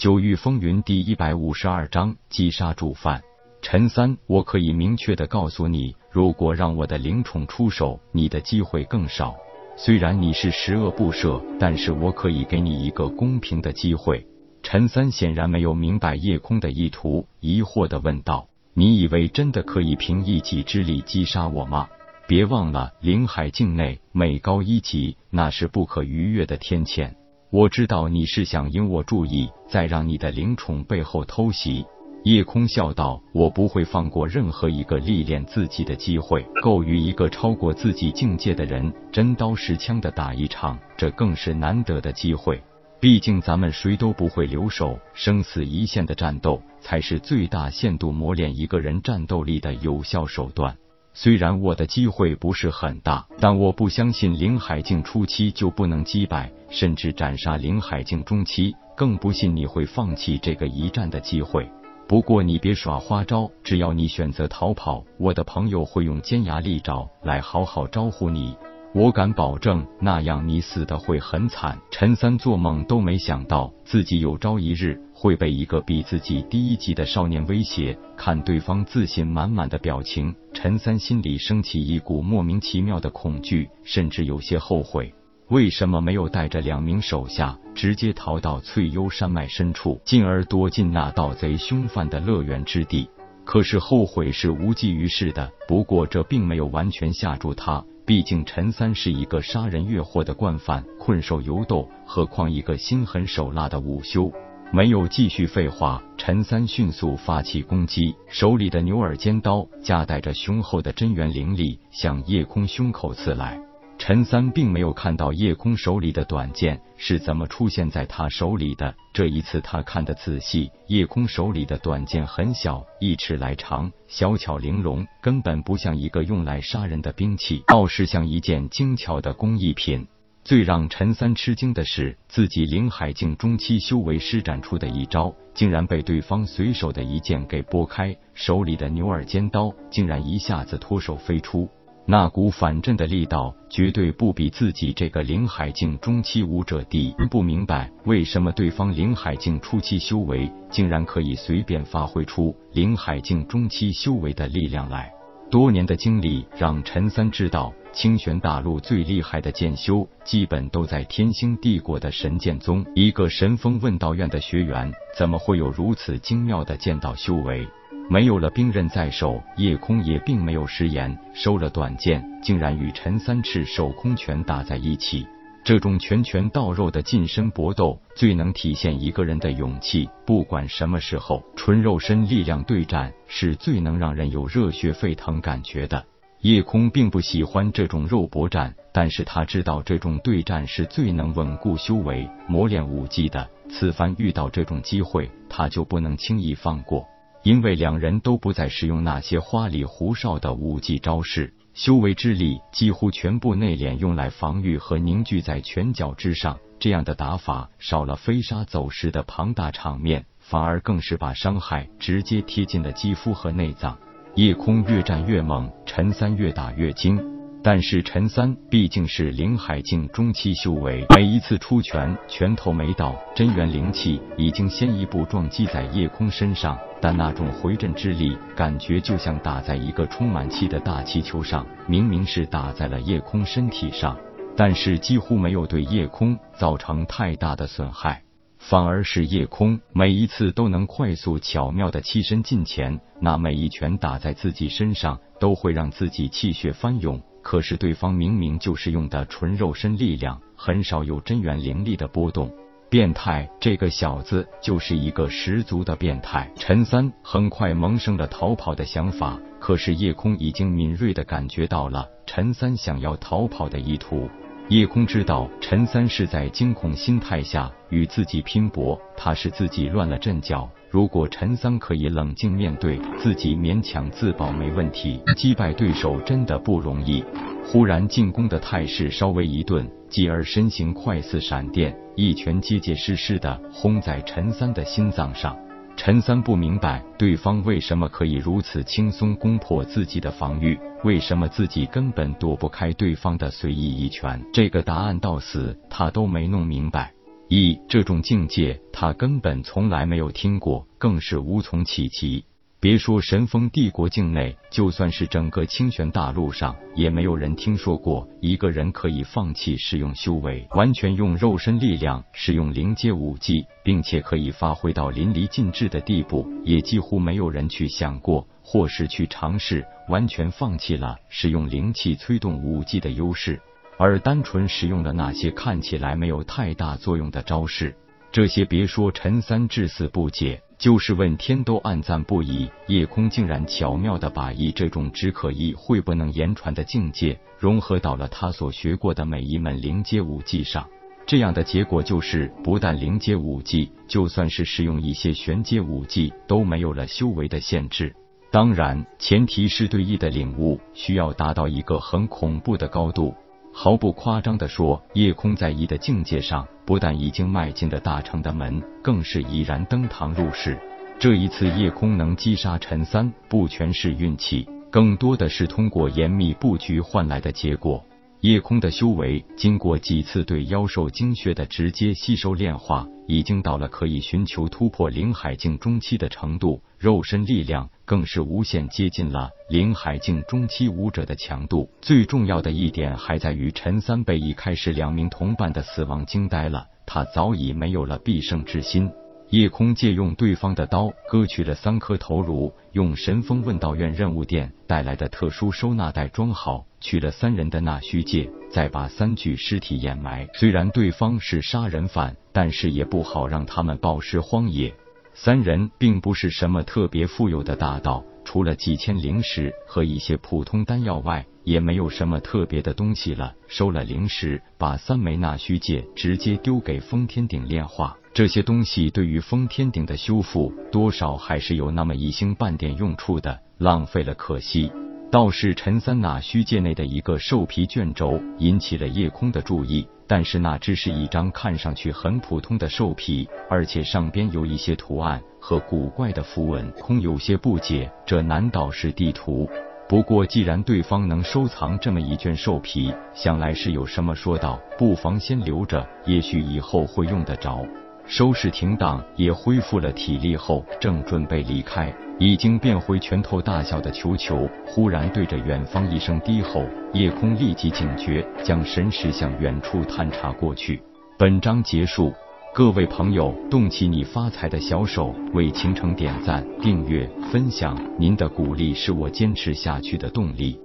九域风云第一百五十二章击杀主犯陈三。我可以明确的告诉你，如果让我的灵宠出手，你的机会更少。虽然你是十恶不赦，但是我可以给你一个公平的机会。陈三显然没有明白叶空的意图，疑惑的问道：“你以为真的可以凭一己之力击杀我吗？”别忘了，灵海境内每高一级，那是不可逾越的天堑。我知道你是想引我注意，再让你的灵宠背后偷袭。夜空笑道：“我不会放过任何一个历练自己的机会。够与一个超过自己境界的人真刀实枪的打一场，这更是难得的机会。毕竟咱们谁都不会留守，生死一线的战斗才是最大限度磨练一个人战斗力的有效手段。”虽然我的机会不是很大，但我不相信林海境初期就不能击败，甚至斩杀林海境中期，更不信你会放弃这个一战的机会。不过你别耍花招，只要你选择逃跑，我的朋友会用尖牙利爪来好好招呼你。我敢保证，那样你死的会很惨。陈三做梦都没想到，自己有朝一日会被一个比自己低一级的少年威胁。看对方自信满满的表情，陈三心里升起一股莫名其妙的恐惧，甚至有些后悔，为什么没有带着两名手下直接逃到翠幽山脉深处，进而躲进那盗贼凶犯的乐园之地？可是后悔是无济于事的。不过这并没有完全吓住他。毕竟陈三是一个杀人越货的惯犯，困兽犹斗，何况一个心狠手辣的午休。没有继续废话，陈三迅速发起攻击，手里的牛耳尖刀夹带着雄厚的真元灵力，向夜空胸口刺来。陈三并没有看到夜空手里的短剑是怎么出现在他手里的。这一次他看得仔细，夜空手里的短剑很小，一尺来长，小巧玲珑，根本不像一个用来杀人的兵器，倒是像一件精巧的工艺品。最让陈三吃惊的是，自己灵海境中期修为施展出的一招，竟然被对方随手的一剑给拨开，手里的牛耳尖刀竟然一下子脱手飞出。那股反震的力道绝对不比自己这个灵海境中期武者低。不明白为什么对方灵海境初期修为竟然可以随便发挥出灵海境中期修为的力量来。多年的经历让陈三知道，清玄大陆最厉害的剑修基本都在天星帝国的神剑宗。一个神风问道院的学员，怎么会有如此精妙的剑道修为？没有了兵刃在手，叶空也并没有食言，收了短剑，竟然与陈三赤手空拳打在一起。这种拳拳到肉的近身搏斗，最能体现一个人的勇气。不管什么时候，纯肉身力量对战是最能让人有热血沸腾感觉的。叶空并不喜欢这种肉搏战，但是他知道这种对战是最能稳固修为、磨练武技的。此番遇到这种机会，他就不能轻易放过。因为两人都不再使用那些花里胡哨的武技招式，修为之力几乎全部内敛用来防御和凝聚在拳脚之上。这样的打法少了飞沙走石的庞大场面，反而更是把伤害直接贴近了肌肤和内脏。夜空越战越猛，陈三越打越精。但是陈三毕竟是灵海境中期修为，每一次出拳，拳头没到，真元灵气已经先一步撞击在夜空身上，但那种回震之力，感觉就像打在一个充满气的大气球上。明明是打在了夜空身体上，但是几乎没有对夜空造成太大的损害，反而是夜空每一次都能快速巧妙的栖身近前，那每一拳打在自己身上，都会让自己气血翻涌。可是对方明明就是用的纯肉身力量，很少有真元灵力的波动。变态，这个小子就是一个十足的变态。陈三很快萌生了逃跑的想法，可是夜空已经敏锐的感觉到了陈三想要逃跑的意图。夜空知道陈三是在惊恐心态下与自己拼搏，他是自己乱了阵脚。如果陈三可以冷静面对，自己勉强自保没问题。击败对手真的不容易。忽然进攻的态势稍微一顿，继而身形快似闪电，一拳结结实实的轰在陈三的心脏上。陈三不明白对方为什么可以如此轻松攻破自己的防御，为什么自己根本躲不开对方的随意一拳。这个答案到死他都没弄明白。一这种境界，他根本从来没有听过，更是无从企及。别说神风帝国境内，就算是整个清玄大陆上，也没有人听说过一个人可以放弃使用修为，完全用肉身力量使用灵阶武技，并且可以发挥到淋漓尽致的地步。也几乎没有人去想过，或是去尝试，完全放弃了使用灵气催动武技的优势，而单纯使用了那些看起来没有太大作用的招式。这些别说陈三至死不解。就是问天都暗赞不已，夜空竟然巧妙的把以这种只可意会不能言传的境界融合到了他所学过的每一门灵阶武技上。这样的结果就是，不但灵阶武技，就算是使用一些玄阶武技都没有了修为的限制。当然，前提是对意的领悟需要达到一个很恐怖的高度。毫不夸张的说，夜空在一的境界上，不但已经迈进了大成的门，更是已然登堂入室。这一次，夜空能击杀陈三，不全是运气，更多的是通过严密布局换来的结果。夜空的修为，经过几次对妖兽精血的直接吸收炼化，已经到了可以寻求突破灵海境中期的程度，肉身力量更是无限接近了灵海境中期武者的强度。最重要的一点还在于陈三被一开始两名同伴的死亡惊呆了，他早已没有了必胜之心。夜空借用对方的刀割去了三颗头颅，用神风问道院任务店带来的特殊收纳袋装好，取了三人的纳虚界，再把三具尸体掩埋。虽然对方是杀人犯，但是也不好让他们暴尸荒野。三人并不是什么特别富有的大盗，除了几千灵石和一些普通丹药外，也没有什么特别的东西了。收了灵石，把三枚纳虚界直接丢给封天鼎炼化。这些东西对于封天顶的修复，多少还是有那么一星半点用处的，浪费了可惜。倒是陈三那虚界内的一个兽皮卷轴引起了夜空的注意，但是那只是一张看上去很普通的兽皮，而且上边有一些图案和古怪的符文，空有些不解，这难道是地图？不过既然对方能收藏这么一卷兽皮，想来是有什么说道，不妨先留着，也许以后会用得着。收拾停当，也恢复了体力后，正准备离开，已经变回拳头大小的球球，忽然对着远方一声低吼，夜空立即警觉，将神识向远处探查过去。本章结束，各位朋友，动起你发财的小手，为倾城点赞、订阅、分享，您的鼓励是我坚持下去的动力。